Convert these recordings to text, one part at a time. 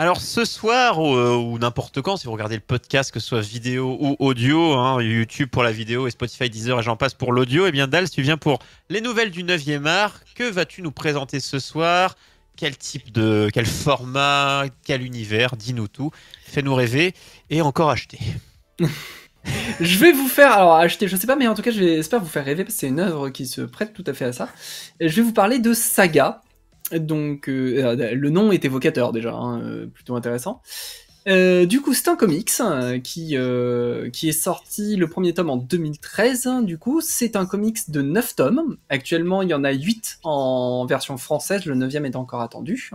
Alors ce soir ou, n'importe quand, si vous regardez le podcast, que ce soit vidéo ou audio, hein, YouTube pour la vidéo et Spotify, Deezer et j'en passe pour l'audio, eh bien Dals, tu viens pour les nouvelles du 9e art. Que vas-tu nous présenter ce soir? Quel type de, quel format, quel univers? Dis-nous tout. Fais-nous rêver et encore acheter. je vais vous faire, alors acheter, je sais pas, mais en tout cas, j'espère vous faire rêver parce que c'est une œuvre qui se prête tout à fait à ça. je vais vous parler de Saga. Donc, euh, euh, le nom est évocateur déjà, hein, euh, plutôt intéressant. du coup, c'est un comics qui, est sorti le premier tome en 2013. du coup, c'est un comics de 9 tomes. Actuellement, il y en a 8 en version française, le 9 est encore attendu.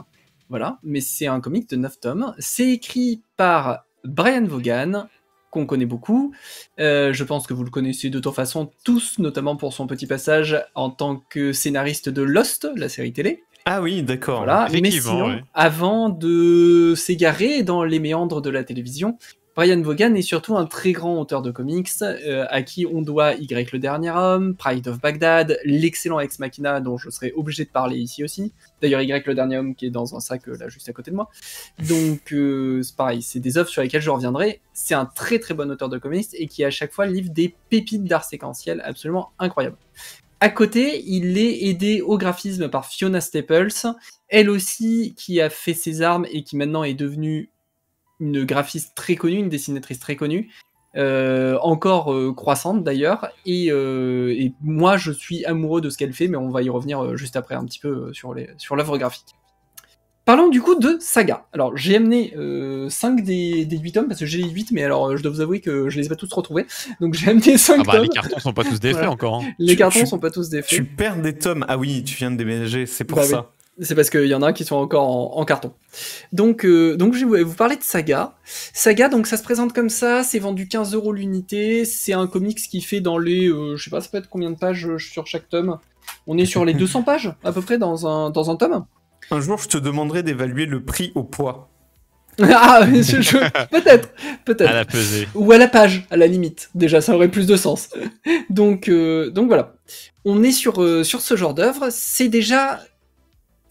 Voilà, mais c'est un comic de 9 tomes. C'est écrit par Brian Vaughan, qu'on connaît beaucoup. Je pense que vous le connaissez de toute façon tous, notamment pour son petit passage en tant que scénariste de Lost, la série télé. Ah oui, d'accord. Voilà. Mais sinon, avant de s'égarer dans les méandres de la télévision, Brian Vaughan est surtout un très grand auteur de comics, euh, à qui on doit Y le dernier homme, Pride of Baghdad, l'excellent Ex Machina dont je serais obligé de parler ici aussi. D'ailleurs Y le dernier homme qui est dans un sac euh, là juste à côté de moi. Donc euh, c'est pareil, c'est des œuvres sur lesquelles je reviendrai. C'est un très très bon auteur de comics et qui à chaque fois livre des pépites d'art séquentiel absolument incroyables. À côté, il est aidé au graphisme par Fiona Staples, elle aussi qui a fait ses armes et qui maintenant est devenue une graphiste très connue, une dessinatrice très connue, euh, encore euh, croissante d'ailleurs. Euh, et, moi, je suis amoureux de ce qu'elle fait, mais on va y revenir juste après un petit peu sur l'œuvre graphique. Parlons du coup de Saga. Alors j'ai amené 5 des, des 8 tomes parce que j'ai les 8 mais alors je dois vous avouer que je les ai pas tous retrouvés. Donc j'ai amené 5 ah bah, tomes. Les cartons sont pas tous défaits encore. Hein. Les cartons sont pas tous défaits. Tu perds des tomes. Ah oui, tu viens de déménager, c'est pour bah ça. C'est parce qu'il y en a qui sont encore en, carton. Donc, euh, donc je vais vous parler de Saga. Saga, donc ça se présente comme ça, c'est vendu 15 euros l'unité, c'est un comics qui fait dans les, euh, je sais pas, ça peut être combien de pages euh, sur chaque tome On est sur les 200 pages à peu près dans un, dans un tome Un jour, je te demanderai d'évaluer le prix au poids. ah, peut-être, peut-être. À la pesée. Ou à la page, à la limite. Déjà, ça aurait plus de sens. donc, donc voilà. On est sur, sur ce genre d'œuvre. C'est déjà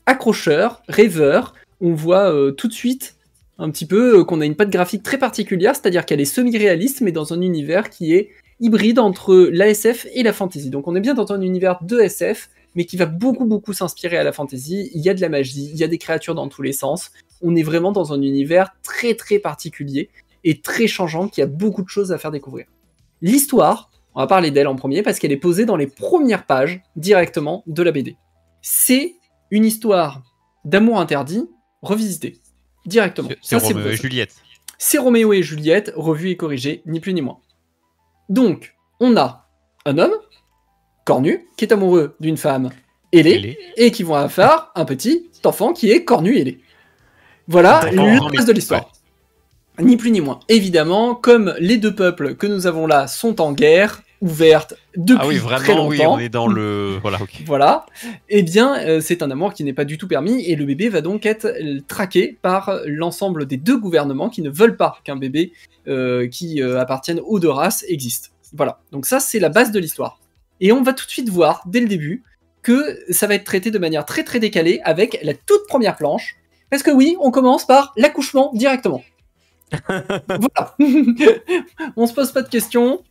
accrocheur, rêveur. On voit euh, tout de suite un petit peu euh, qu'on a une patte graphique très particulière, c'est-à-dire qu'elle est semi-réaliste, mais dans un univers qui est hybride entre l'ASF et la fantasy. Donc on est bien dans un univers de SF, mais qui va beaucoup beaucoup s'inspirer à la fantasy. Il y a de la magie, il y a des créatures dans tous les sens. On est vraiment dans un univers très très particulier et très changeant qui a beaucoup de choses à faire découvrir. L'histoire, on va parler d'elle en premier parce qu'elle est posée dans les premières pages directement de la BD. C'est une histoire d'amour interdit revisitée directement. C'est Roméo et Juliette. C'est Roméo et Juliette, revu et corrigé, ni plus ni moins. Donc, on a un homme, cornu, qui est amoureux d'une femme ailée, et qui vont faire un petit enfant qui est cornu ailé. Voilà le reste de l'histoire. Ni plus ni moins. Évidemment, comme les deux peuples que nous avons là sont en guerre, ouverte depuis ah oui, vraiment, très longtemps. Oui, on est dans le voilà. Voilà. Eh bien, euh, c'est un amour qui n'est pas du tout permis et le bébé va donc être traqué par l'ensemble des deux gouvernements qui ne veulent pas qu'un bébé euh, qui euh, appartienne aux deux races existe. Voilà. Donc ça, c'est la base de l'histoire. Et on va tout de suite voir dès le début que ça va être traité de manière très très décalée avec la toute première planche. Parce que oui, on commence par l'accouchement directement. voilà. on se pose pas de questions,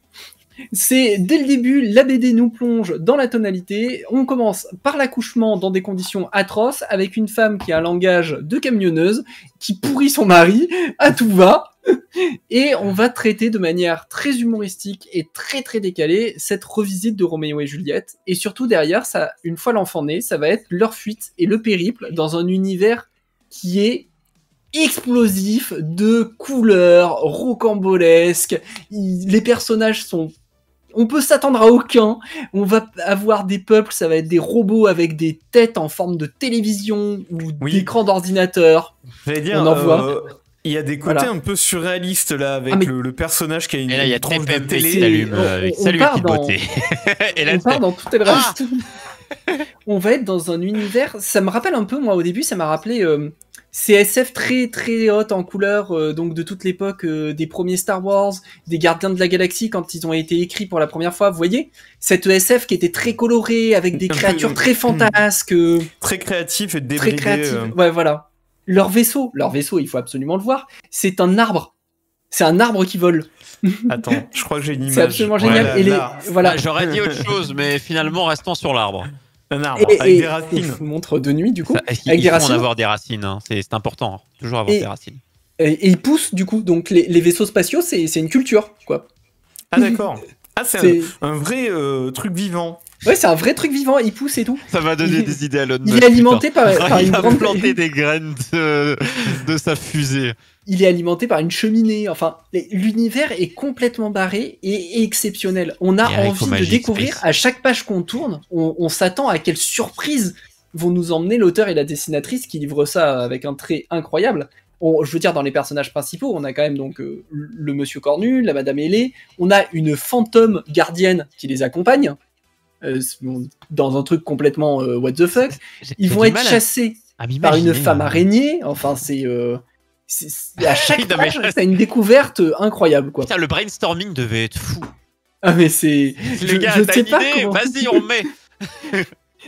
c'est dès le début, la BD nous plonge dans la tonalité. On commence par l'accouchement dans des conditions atroces avec une femme qui a un langage de camionneuse, qui pourrit son mari à tout va. Et on va traiter de manière très humoristique et très très décalée cette revisite de Roméo et Juliette. Et surtout derrière, ça, une fois l'enfant né, ça va être leur fuite et le périple dans un univers qui est explosif de couleurs rocambolesques. Les personnages sont on peut s'attendre à aucun. On va avoir des peuples, ça va être des robots avec des têtes en forme de télévision ou d'écran d'ordinateur. dire, on en voit. Euh, il y a des côtés un peu surréalistes là avec ah, le, personnage qui a une, et là, il y a tronche de télé. Euh, on, salut on, dans, et là, on part dans tout le reste. on va être dans un univers. Ça me rappelle un peu, moi au début, ça m'a rappelé euh, c'est SF très très haute en couleur, euh, donc de toute l'époque euh, des premiers Star Wars, des Gardiens de la Galaxie quand ils ont été écrits pour la première fois. Vous voyez? Cette SF qui était très colorée avec des créatures très fantasques, très créatif et débridé. Très créatif. Ouais, voilà. Leur vaisseau, leur vaisseau, il faut absolument le voir, c'est un arbre. C'est un arbre qui vole. Attends, je crois que j'ai une image. C'est absolument génial. et les, voilà. Ah, j'aurais dit autre chose, mais finalement, restons sur l'arbre. Un arbre avec des racines. je vous montre de nuit, du coup. Ça, il, avec des racines. avoir des racines. Hein. C'est important. Hein. Toujours avoir des racines. Et, ils poussent, du coup. Donc, les, les vaisseaux spatiaux, c'est une culture, quoi. Ah, d'accord. Ah, c'est un, vrai euh, truc vivant. Ouais, c'est un vrai truc vivant, il pousse et tout. Ça va donner des idées à l'autre. Il est alimenté par, par il une va grande planter des graines de, de, sa fusée. Il est alimenté par une cheminée. Enfin, l'univers est complètement barré et exceptionnel. On a envie de découvrir à chaque page qu'on tourne. On, on s'attend à quelle surprise vont nous emmener l'auteur et la dessinatrice qui livrent ça avec un trait incroyable. je veux dire, dans les personnages principaux, on a quand même donc euh, le monsieur cornu, la madame ailée, on a une fantôme gardienne qui les accompagne, dans un truc complètement euh, what the fuck. Ils vont être chassés par une femme araignée. Enfin, c'est à chaque page, c'est une découverte incroyable quoi. Putain, le brainstorming devait être fou. Ah mais c'est. Les gars, t'as une idée Vas-y, on met.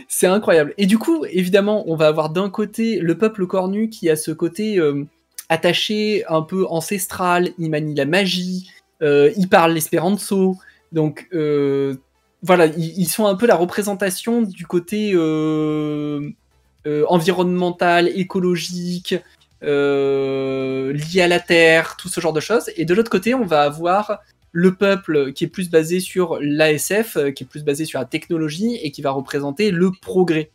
c'est incroyable. Et du coup, évidemment, on va avoir d'un côté le peuple cornu qui a ce côté euh, attaché, un peu ancestral. Il manie la magie. Euh, il parle l'espéranto. Donc euh, voilà, ils, sont un peu la représentation du côté environnemental, écologique. lié à la terre, tout ce genre de choses. Et de l'autre côté, on va avoir le peuple qui est plus basé sur l'ASF, qui est plus basé sur la technologie et qui va représenter le progrès.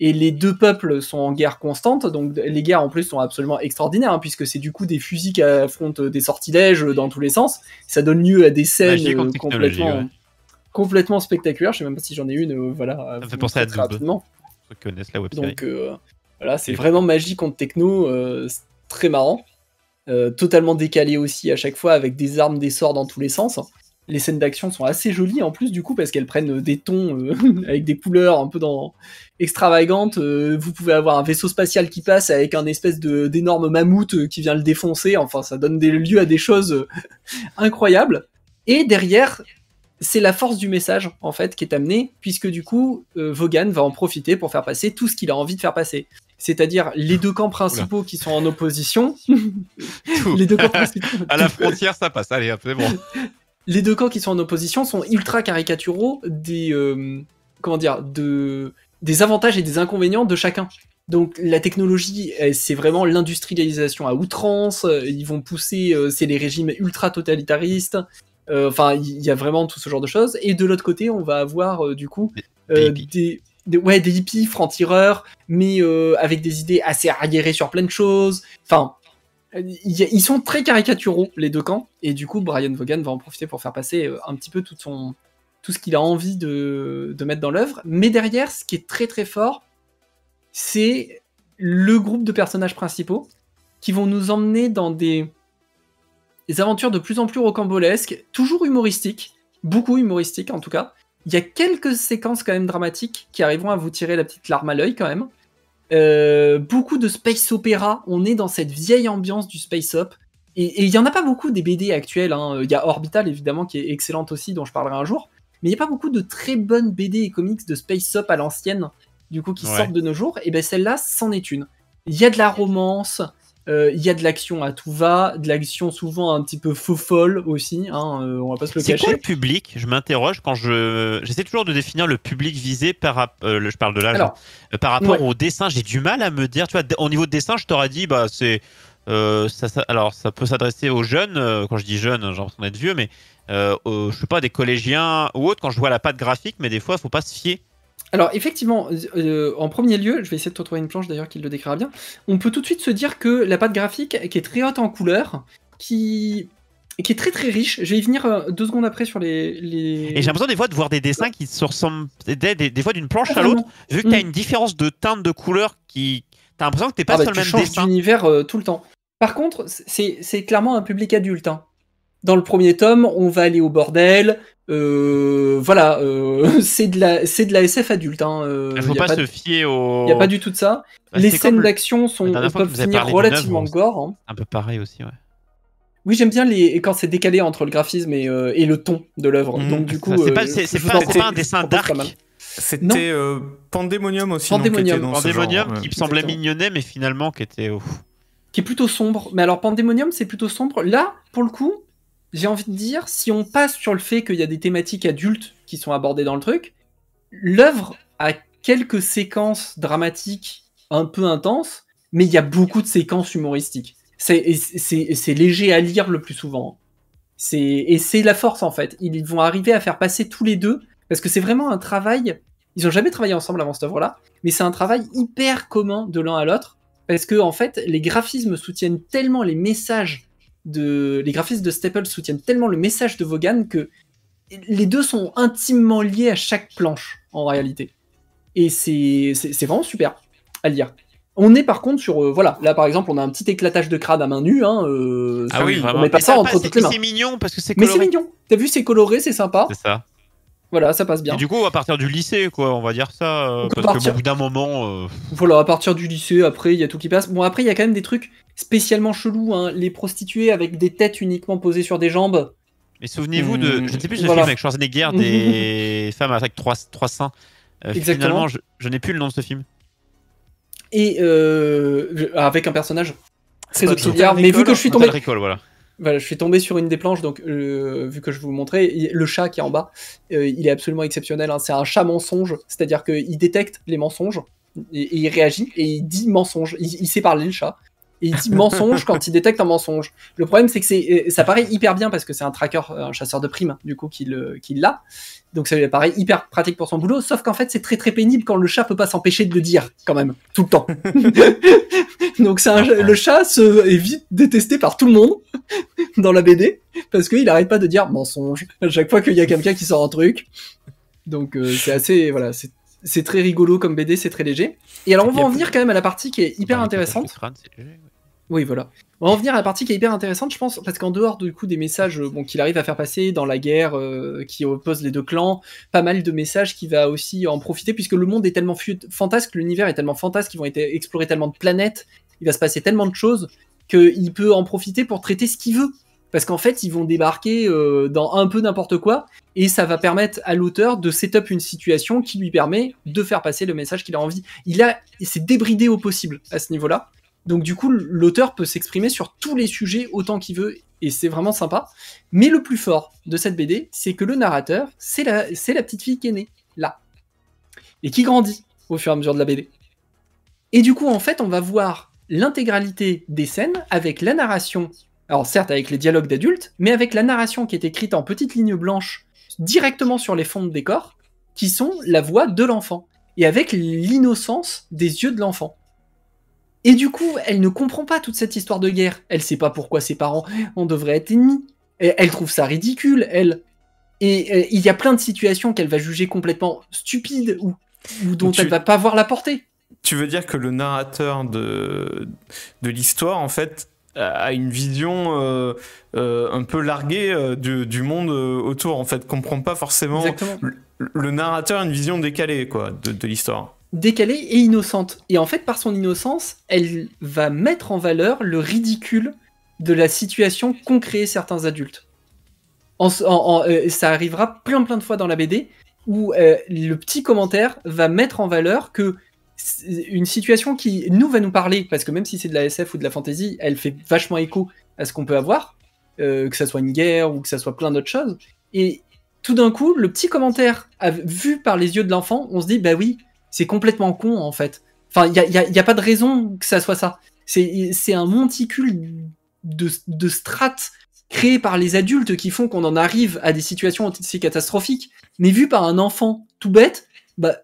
Et les deux peuples sont en guerre constante, donc les guerres en plus sont absolument extraordinaires, hein, puisque c'est du coup des fusils qui affrontent des sortilèges dans tous les sens. Ça donne lieu à des scènes complètement, complètement spectaculaires. Je sais même pas si j'en ai une, euh, voilà. Ça fait penser à rapidement. connaissent la web Donc euh, voilà, c'est vraiment magie contre techno, euh, très marrant. Totalement décalé aussi à chaque fois avec des armes, des sorts dans tous les sens. Les scènes d'action sont assez jolies en plus du coup parce qu'elles prennent des tons avec des couleurs un peu dans extravagantes. Vous pouvez avoir un vaisseau spatial qui passe avec un espèce de d'énorme mammouth qui vient le défoncer. Enfin, ça donne des lieux à des choses incroyables. Et derrière, c'est la force du message en fait qui est amenée puisque du coup Vaughan va en profiter pour faire passer tout ce qu'il a envie de faire passer c'est-à-dire les deux camps principaux qui sont en opposition. les deux camps principaux. à la frontière, ça passe. Allez, c'est bon. Les deux camps qui sont en opposition sont ultra caricaturaux des euh, comment dire de des avantages et des inconvénients de chacun. Donc la technologie, c'est vraiment l'industrialisation à outrance. Ils vont pousser, euh, c'est les régimes ultra totalitaristes. Euh, enfin, il y a vraiment tout ce genre de choses. Et de l'autre côté, on va avoir du coup des des, ouais, des hippies francs-tireurs, mais euh, avec des idées assez arriérées sur plein de choses. Enfin, ils sont très caricaturaux, les deux camps, et du coup, Brian Vaughan va en profiter pour faire passer euh, un petit peu tout, son, tout ce qu'il a envie de, de mettre dans l'œuvre. Mais derrière, ce qui est très très fort, c'est le groupe de personnages principaux qui vont nous emmener dans des, des aventures de plus en plus rocambolesques, toujours humoristiques, beaucoup humoristiques en tout cas, il y a quelques séquences quand même dramatiques qui arriveront à vous tirer la petite larme à l'œil quand même. Euh, beaucoup de space opéra, on est dans cette vieille ambiance du space op. Et il n'y en a pas beaucoup des BD actuels. Hein. Il y a Orbital évidemment qui est excellente aussi, dont je parlerai un jour. Mais il n'y a pas beaucoup de très bonnes BD et comics de space op à l'ancienne, du coup, qui sortent de nos jours. Et ben celle-là, c'en est une. Il y a de la romance, euh, il y a de l'action à tout va, de l'action souvent un petit peu faux folle aussi, hein, euh, on va pas se le cacher. C'est quoi le public? Je m'interroge quand je j'essaie toujours de définir le public visé par euh, je parle de l'âge hein. par rapport au dessin. J'ai du mal à me dire, tu vois, au niveau de dessin, je t'aurais dit bah c'est ça, alors ça peut s'adresser aux jeunes. quand je dis jeunes, j'ai l'impression d'être vieux, mais je sais pas des collégiens ou autres. Quand je vois la patte graphique, mais des fois, il faut pas se fier alors effectivement, euh, en premier lieu, je vais essayer de te trouver une planche d'ailleurs qui le décrira bien, on peut tout de suite se dire que la pâte graphique, qui est très haute en couleurs, qui, qui est très très riche, je vais y venir euh, deux secondes après sur les... Et j'ai l'impression des fois de voir des dessins qui se ressemblent des, fois d'une planche à l'autre, vu que tu as mm. une différence de teinte de couleur qui... T'as l'impression que t'es pas ah bah, sur le même dessin. d'univers euh, tout le temps. Par contre, c'est clairement un public adulte. Hein. Dans le premier tome, on va aller au bordel, euh, voilà, euh, c'est de la c'est de la SF adulte. Hein, euh, Il faut pas, se fier au. Il y a pas du tout de ça. Bah, les scènes d'action sont peuvent finir relativement gore. Hein. Un peu pareil aussi, ouais. Oui, j'aime bien les quand c'est décalé entre le graphisme et, et le ton de l'œuvre. Mmh. Donc du coup, c'est pas, pas, un dessin dark. C'était Pandemonium aussi. Pandemonium, non, Pandemonium qui me semblait mignonnet, mais finalement qui était. Qui est plutôt sombre. Mais alors, Pandemonium, c'est plutôt sombre. Là, pour le coup, j'ai envie de dire, si on passe sur le fait qu'il y a des thématiques adultes qui sont abordées dans le truc, l'œuvre a quelques séquences dramatiques un peu intenses, mais il y a beaucoup de séquences humoristiques. C'est léger à lire le plus souvent. Et c'est la force en fait. Ils vont arriver à faire passer tous les deux, parce que c'est vraiment un travail. Ils ont jamais travaillé ensemble avant cette œuvre-là, mais c'est un travail hyper commun de l'un à l'autre, parce que en fait, les graphismes soutiennent tellement les messages de. Les graphismes de Staple soutiennent tellement le message de Vaughan que les deux sont intimement liés à chaque planche, en réalité. Et c'est vraiment super à lire. On est par contre sur euh, voilà là par exemple on a un petit éclatage de crâne à main nue hein, euh, ah oui on met pas ça entre toutes les mains. C'est mignon parce que c'est coloré. Mais c'est mignon. T'as vu c'est coloré c'est sympa. C'est ça. Voilà ça passe bien. Et du coup à partir du lycée quoi on va dire ça euh, parce qu'au bout d'un moment. Voilà à partir du lycée après il y a tout qui passe. Bon après il y a quand même des trucs spécialement chelous hein. les prostituées avec des têtes uniquement posées sur des jambes. Mais souvenez-vous de je ne sais plus ce film avec Schwarzenegger des femmes avec trois trois seins. Exactement. Finalement je n'ai plus le nom de ce film et euh, avec un personnage très auxiliaire. Mais vu que je suis tombé, voilà. Voilà, je suis tombé sur une des planches, donc euh, vu que je vous montrais, le chat qui est en bas, euh, il est absolument exceptionnel. Hein. C'est un chat mensonge, c'est-à-dire qu'il détecte les mensonges et, il réagit et il dit mensonge. Il, il, sait parler le chat et il dit mensonge quand il détecte un mensonge. Le problème, c'est que c'est, ça paraît hyper bien parce que c'est un tracker, un chasseur de primes, du coup, qui, l'a. Donc ça lui paraît hyper pratique pour son boulot, sauf qu'en fait, c'est très très pénible quand le chat peut pas s'empêcher de le dire, quand même, tout le temps. Donc c'est le chat se, est vite détesté par tout le monde dans la BD parce qu'il arrête pas de dire mensonge à chaque fois qu'il y a quelqu'un qui sort un truc. Donc euh, c'est assez, voilà, c'est très rigolo comme BD, c'est très léger. Et alors on va en venir quand même à la partie qui est hyper intéressante. Oui, voilà. On va en venir à la partie qui est hyper intéressante, je pense, parce qu'en dehors du coup des messages euh, qu'il arrive à faire passer dans la guerre euh, qui oppose les deux clans, pas mal de messages qui va aussi en profiter, puisque le monde est tellement fantasque, l'univers est tellement fantasque, ils vont explorer tellement de planètes, il va se passer tellement de choses, qu'il peut en profiter pour traiter ce qu'il veut. Parce qu'en fait, ils vont débarquer euh, dans un peu n'importe quoi, et ça va permettre à l'auteur de setup une situation qui lui permet de faire passer le message qu'il a envie. Il a, s'est débridé au possible à ce niveau-là. Donc du coup, l'auteur peut s'exprimer sur tous les sujets autant qu'il veut, et c'est vraiment sympa. Mais le plus fort de cette BD, c'est que le narrateur, c'est la, petite fille qui est née, là. Et qui grandit au fur et à mesure de la BD. Et du coup, en fait, on va voir l'intégralité des scènes avec la narration, alors certes avec les dialogues d'adultes, mais avec la narration qui est écrite en petites lignes blanches directement sur les fonds de décor, qui sont la voix de l'enfant, et avec l'innocence des yeux de l'enfant. Et du coup, elle ne comprend pas toute cette histoire de guerre. Elle sait pas pourquoi ses parents, on devrait être ennemis. elle trouve ça ridicule, elle. Et il y a plein de situations qu'elle va juger complètement stupides ou, dont elle va pas voir la portée. Tu veux dire que le narrateur de, de l'histoire, en fait, a une vision euh, euh, un peu larguée euh, du, monde autour, en fait, comprend pas forcément. Le, narrateur a une vision décalée, quoi, de, de l'histoire décalée et innocente. Et en fait, par son innocence, elle va mettre en valeur le ridicule de la situation qu'ont créé certains adultes. Euh, ça arrivera plein plein de fois dans la BD où euh, le petit commentaire va mettre en valeur que une situation qui nous va nous parler, parce que même si c'est de la SF ou de la fantasy, elle fait vachement écho à ce qu'on peut avoir, euh, que ça soit une guerre ou que ça soit plein d'autres choses. Et tout d'un coup, le petit commentaire vu par les yeux de l'enfant, on se dit bah oui, c'est complètement con en fait. Enfin, il n'y a, y a, pas de raison que ça soit ça. C'est un monticule de, de strates créées par les adultes qui font qu'on en arrive à des situations aussi catastrophiques. Mais vu par un enfant tout bête, bah,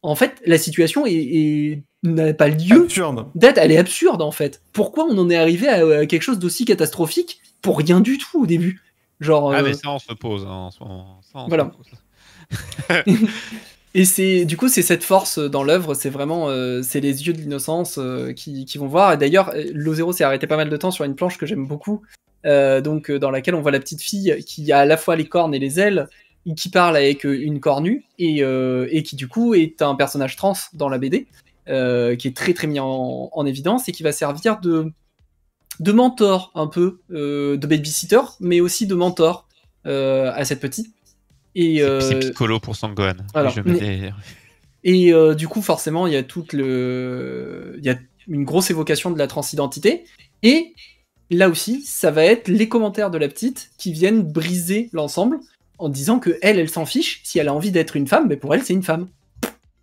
en fait, la situation est, n'a pas lieu d'être. Elle est absurde en fait. Pourquoi on en est arrivé à, quelque chose d'aussi catastrophique pour rien du tout au début? Genre. Ah, mais euh, ça, on se pose. Hein, voilà. Et c'est du coup c'est cette force dans l'œuvre, c'est vraiment euh, c'est les yeux de l'innocence euh, qui, vont voir. Et d'ailleurs, Lozero s'est arrêté pas mal de temps sur une planche que j'aime beaucoup, euh, donc dans laquelle on voit la petite fille qui a à la fois les cornes et les ailes, qui parle avec une cornue et, qui du coup est un personnage trans dans la BD, qui est très très mis en, en, évidence et qui va servir de mentor un peu, de babysitter, mais aussi de mentor à cette petite Et c'est Piccolo pour Sangohan. Et du coup, forcément, il y a toute le, il y a une grosse évocation de la transidentité. Et là aussi, ça va être les commentaires de la petite qui viennent briser l'ensemble en disant que elle, elle s'en fiche. Si elle a envie d'être une femme, mais pour elle, c'est une femme.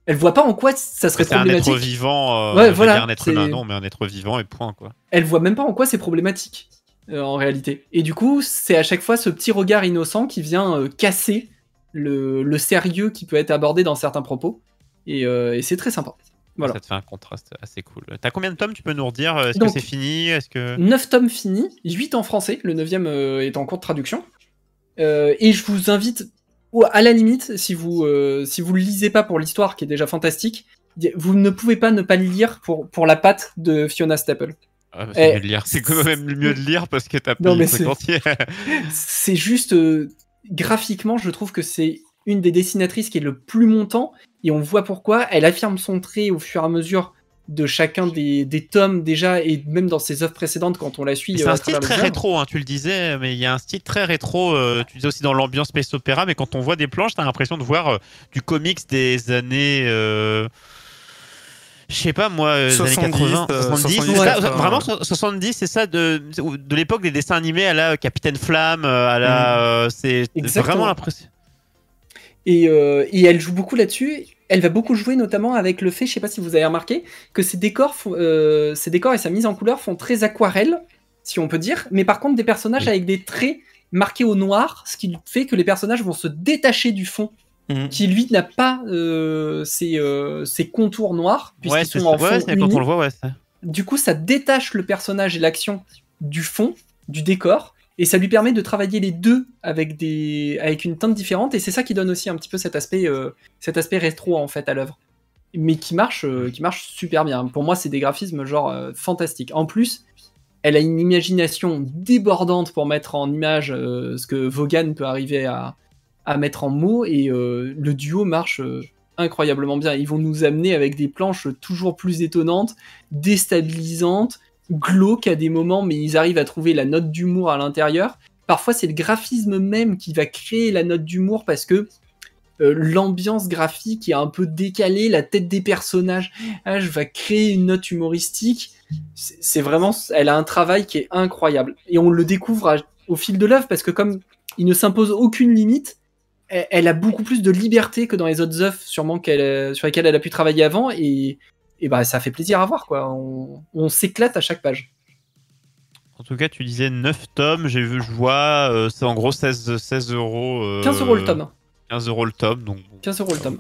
Elle voit pas en quoi ça serait problématique. un être vivant. Euh, voilà, un être humain, non, mais un être vivant et point quoi. Elle voit même pas en quoi c'est problématique euh, en réalité. Et du coup, c'est à chaque fois ce petit regard innocent qui vient euh, casser le, sérieux qui peut être abordé dans certains propos. Et, c'est très sympa. Voilà. Ça te fait un contraste assez cool. T'as combien de tomes Tu peux nous redire? Est-ce que c'est fini? Est-ce que 9 tomes finis, 8 en français. Le 9 est en cours de traduction. et je vous invite ou à la limite, si vous euh, si vous le lisez pas pour l'histoire qui est déjà fantastique, vous ne pouvez pas ne pas le lire pour pour la patte de Fiona Staple. Ah, bah, c'est lire. C'est quand même mieux de lire parce que t'as payé le entier. c'est juste euh, graphiquement, je trouve que c'est une des dessinatrices qui est le plus montant et on voit pourquoi. Elle affirme son trait au fur et à mesure de chacun des, tomes déjà et même dans ses œuvres précédentes quand on la suit. C'est un euh, style très rétro, hein, tu le disais, mais il y a un style très rétro. Euh, tu disais aussi dans l'ambiance space opéra, mais quand on voit des planches, t'as l'impression de voir euh, du comics des années. Je sais pas moi, années 80, 70, vraiment 70, c'est ça de, de l'époque des dessins animés à la Capitaine Flamme, à la, mm. c'est vraiment l'impression. Et, et, elle joue beaucoup là-dessus. Elle va beaucoup jouer notamment avec le fait, je sais pas si vous avez remarqué, que ces décors, euh, décors et sa mise en couleur font très aquarelle, si on peut dire, mais par contre des personnages avec des traits marqués au noir, ce qui fait que les personnages vont se détacher du fond, mhm. qui lui n'a pas euh, euh, ses, contours noirs, puisqu'ils sont en fond quand on le voit, ouais, Du coup, ça détache le personnage et l'action du fond, du décor, et ça lui permet de travailler les deux avec des avec une teinte différente et c'est ça qui donne aussi un petit peu cet aspect euh, cet aspect rétro en fait à l'œuvre. Mais qui marche euh, qui marche super bien. Pour moi c'est des graphismes genre euh, fantastiques. En plus elle a une imagination débordante pour mettre en image ce que Vaughan peut arriver à, à mettre en mots et le duo marche incroyablement bien ils vont nous amener avec des planches toujours plus étonnantes déstabilisantes glauque à des moments, mais ils arrivent à trouver la note d'humour à l'intérieur. Parfois, c'est le graphisme même qui va créer la note d'humour parce que euh, l'ambiance graphique est un peu décalée, la tête des personnages, ah, vais créer une note humoristique. C'est vraiment, elle a un travail qui est incroyable. Et on le découvre au fil de l'œuvre parce que comme il ne s'impose aucune limite, elle, a beaucoup plus de liberté que dans les autres œuvres, sûrement qu'elle, sur lesquelles elle a pu travailler avant. Et et bah ça fait plaisir à voir quoi. On, s'éclate à chaque page. En tout cas, tu disais 9 tomes, j'ai vu, je vois, euh, c'est en gros 16, 16 euros. 15 euh, euros le tome. 15 euros le tome, donc. 15 euros le tome.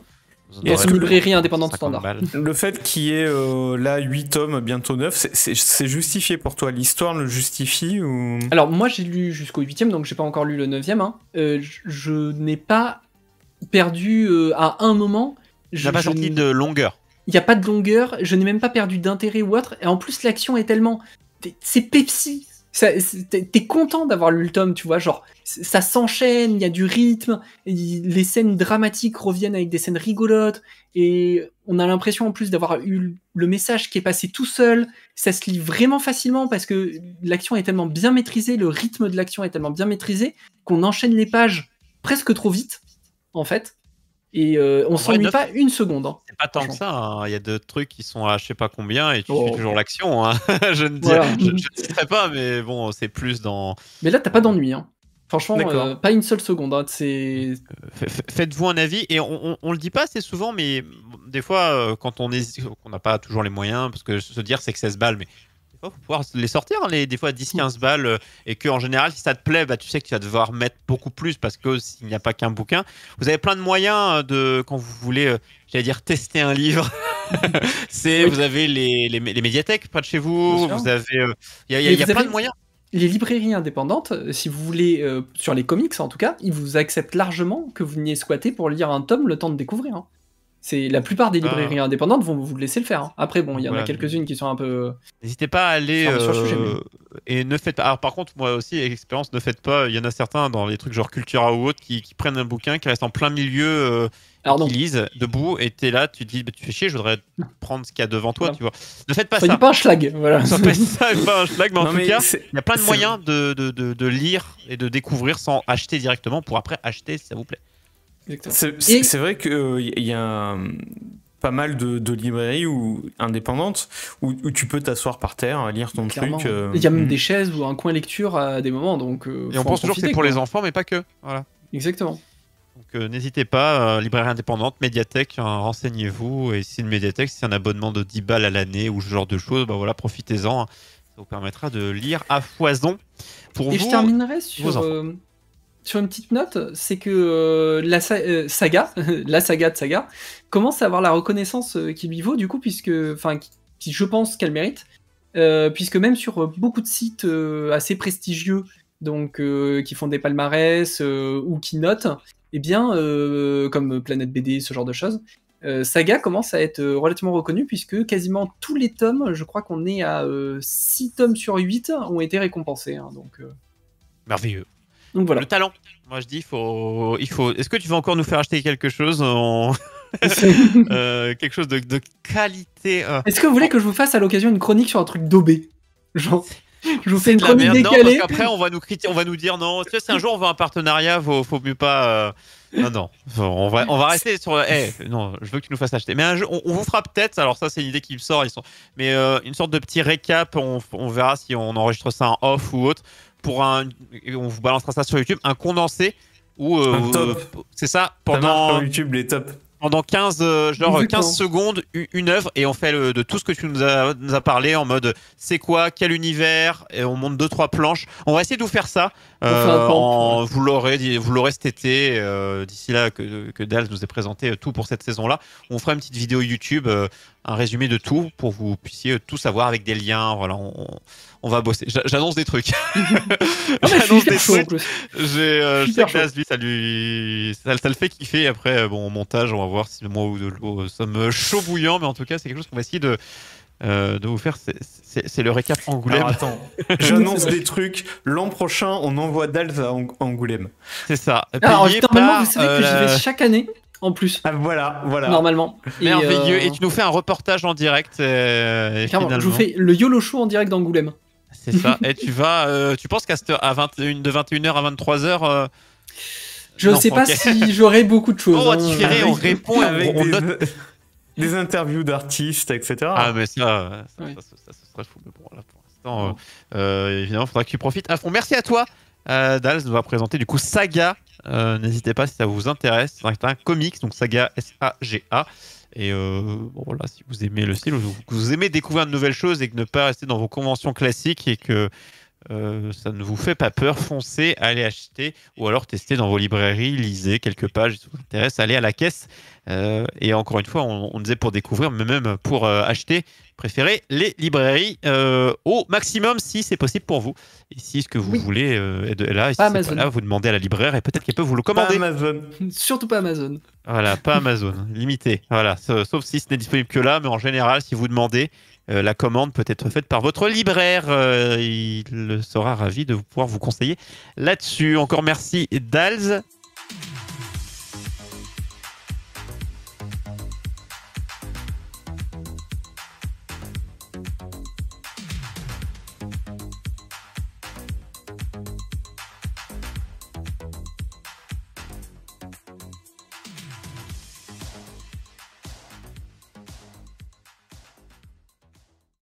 Et c'est une librairie indépendante standard. Le fait qu'il y ait euh, là 8 tomes, bientôt 9, c'est justifié pour toi L'histoire le justifie ou... Alors moi j'ai lu jusqu'au 8 donc j'ai pas encore lu le 9 hein. je n'ai pas perdu à un moment. Je n'ai pas de longueur il n'y a pas de longueur, je n'ai même pas perdu d'intérêt ou autre, et en plus l'action est tellement... C'est Pepsi T'es content d'avoir lu le tome, tu vois, genre, ça s'enchaîne, il y a du rythme, les scènes dramatiques reviennent avec des scènes rigolotes, et on a l'impression en plus d'avoir eu le message qui est passé tout seul, ça se lit vraiment facilement parce que l'action est tellement bien maîtrisée, le rythme de l'action est tellement bien maîtrisé, qu'on enchaîne les pages presque trop vite, en fait. Et euh, on s'ennuie pas une seconde. Hein, c'est pas tant que ça. Hein. Il y a d'autres trucs qui sont à je sais pas combien et tu fais oh. toujours l'action. Hein. je ne dirais, pas, mais bon, c'est plus dans. Mais là, t'as pas d'ennui. Franchement, euh, pas une seule seconde. C'est. Euh, faites-vous un avis et on, on, le dit pas assez souvent, mais des fois, quand on qu'on n'a pas toujours les moyens, parce que se dire c'est que 16 balles, mais faut pouvoir les sortir, hein, les, des fois 10-15 balles, euh, et que en général, si ça te plaît, bah, tu sais que tu vas devoir mettre beaucoup plus parce que s'il n'y a pas qu'un bouquin, vous avez plein de moyens euh, de quand vous voulez, euh, j'allais dire, tester un livre. c'est vous avez les, les, médiathèques près de chez vous, vous avez, il y a, plein de moyens. Les librairies indépendantes, si vous voulez, sur les comics en tout cas, ils vous acceptent largement que vous veniez squatter pour lire un tome le temps de découvrir. Hein. C'est la plupart des librairies ah. indépendantes vont vous laisser le faire. Hein. Après, bon, il y en a quelques-unes qui sont un peu. N'hésitez pas à aller euh, et ne faites pas. Alors, par contre, moi aussi, expérience, ne faites pas. Il y en a certains dans les trucs genre Cultura ou autre qui, prennent un bouquin, qui reste en plein milieu, euh, Alors, qui lisent debout, et t'es là, tu te dis, bah, tu fais chier, je voudrais prendre ce qu'il y a devant toi, tu vois. Ne faites pas ça. pas un schlag, voilà. ça pas un schlag, mais en tout cas, il y a plein de moyens de, de, de lire et de découvrir sans acheter directement pour après acheter si ça vous plaît. C'est vrai qu'il y a pas mal de, librairies ou, indépendantes où, tu peux t'asseoir par terre, lire ton truc. Il y a même hmm. des chaises ou un coin lecture à des moments. Donc, Et on pense toujours que c'est pour les enfants, mais pas que. Voilà. Exactement. Donc euh, n'hésitez pas, euh, librairie indépendante, médiathèque, hein, renseignez-vous. Et si une médiathèque, c'est un abonnement de 10 balles à l'année ou ce genre de choses, bah voilà, profitez-en. Hein. Ça vous permettra de lire à foison. Pour et je terminerai sur, euh, sur une petite note, c'est que la saga, la saga de saga, commence à avoir la reconnaissance qui lui vaut du coup, puisque, enfin, qui, je pense qu'elle mérite, puisque même sur beaucoup de sites assez prestigieux, donc qui font des palmarès ou qui notent, eh bien, euh, comme Planète BD, ce genre de choses, euh, Saga commence à être euh, relativement reconnu puisque quasiment tous les tomes, je crois qu'on est à 6 tomes sur 8, ont été récompensés. Hein, donc, Merveilleux. Donc voilà. Le talent. Moi je dis, il faut, il faut. Est-ce que tu vas encore nous faire acheter quelque chose quelque chose de, qualité. Est-ce que vous voulez que je vous fasse à l'occasion une chronique sur un truc d'obé Genre, je vous fais une chronique décalée. Non, parce on va nous on va nous dire non. Tu sais, si un jour on veut un partenariat, faut, faut mieux pas. Euh, non, non, on va, on va rester sur. Eh, non, je veux que tu nous fasses acheter. Mais un jeu, on, vous fera peut-être. Alors ça, c'est une idée qui me sort. Ils sont. Mais euh, une sorte de petit récap. On, on, verra si on enregistre ça en off ou autre. Pour un, on vous balancera ça sur YouTube. Un condensé ou euh, c'est ça pendant YouTube les tops pendant 15, euh, genre 15 secondes une œuvre et on fait de tout ce que tu nous as, nous parlé en mode c'est quoi, quel univers, et on monte deux trois planches. On va essayer de vous faire ça. Euh, vous l'aurez, vous l'aurez cet été. Euh, d'ici là que, que Dals nous ait présenté tout pour cette saison-là, on fera une petite vidéo YouTube, un résumé de tout pour que vous puissiez tout savoir avec des liens. Voilà, on, on va bosser. J'annonce des trucs. J'annonce des trucs. J'ai, euh, lui, ça lui, ça, le fait kiffer. Après, bon, montage, on va voir si moi ou de l'eau sommes chaud bouillant, mais en tout cas, c'est quelque chose qu'on va essayer de. Euh, de vous faire, c'est le récap Angoulême. attends, j'annonce des trucs. L'an prochain, on envoie Dalv à Angoulême. C'est ça. Alors, normalement, vous savez que j'y vais euh, chaque année en plus. Ah, voilà, voilà. Normalement. Merveilleux. Et, euh, tu nous fais un reportage en direct. Euh, je vous fais le YOLO Show en direct d'Angoulême. C'est ça. Et tu vas, euh, tu penses qu'à à 21, de 21h à 23h. Euh, je ne sais pas si j'aurai beaucoup de choses. Oh, hein. on répond avec des, des, interviews d'artistes, etc. Ah, mais ça, ça, ça, serait fou. Mais bon, là, pour l'instant, euh, évidemment, il faudra que tu profites à fond. Merci à toi. Euh, Dals nous va présenter du coup Saga. N'hésitez pas si ça vous intéresse. C'est un comics, donc Saga S-A-G-A. Et euh, bon, voilà, si vous aimez le style, vous, vous aimez découvrir de nouvelles choses et que ne pas rester dans vos conventions classiques et que euh, ça ne vous fait pas peur, foncez, allez acheter ou alors testez dans vos librairies, lisez quelques pages, si ça vous intéresse, allez à la caisse. Euh, et encore une fois, on, disait pour découvrir, mais même pour euh, acheter, préférez les librairies au maximum si c'est possible pour vous. Et si ce que vous voulez est là, et si Pas là, vous demandez à la libraire et peut-être qu'elle peut vous le commander. Pas Amazon. Surtout pas Amazon. Voilà, pas Amazon, limité. Voilà, sauf si ce n'est disponible que là, mais en général, si vous demandez, euh, la commande peut être faite par votre libraire. Euh, il sera ravi de pouvoir vous conseiller là-dessus. Encore merci Dals.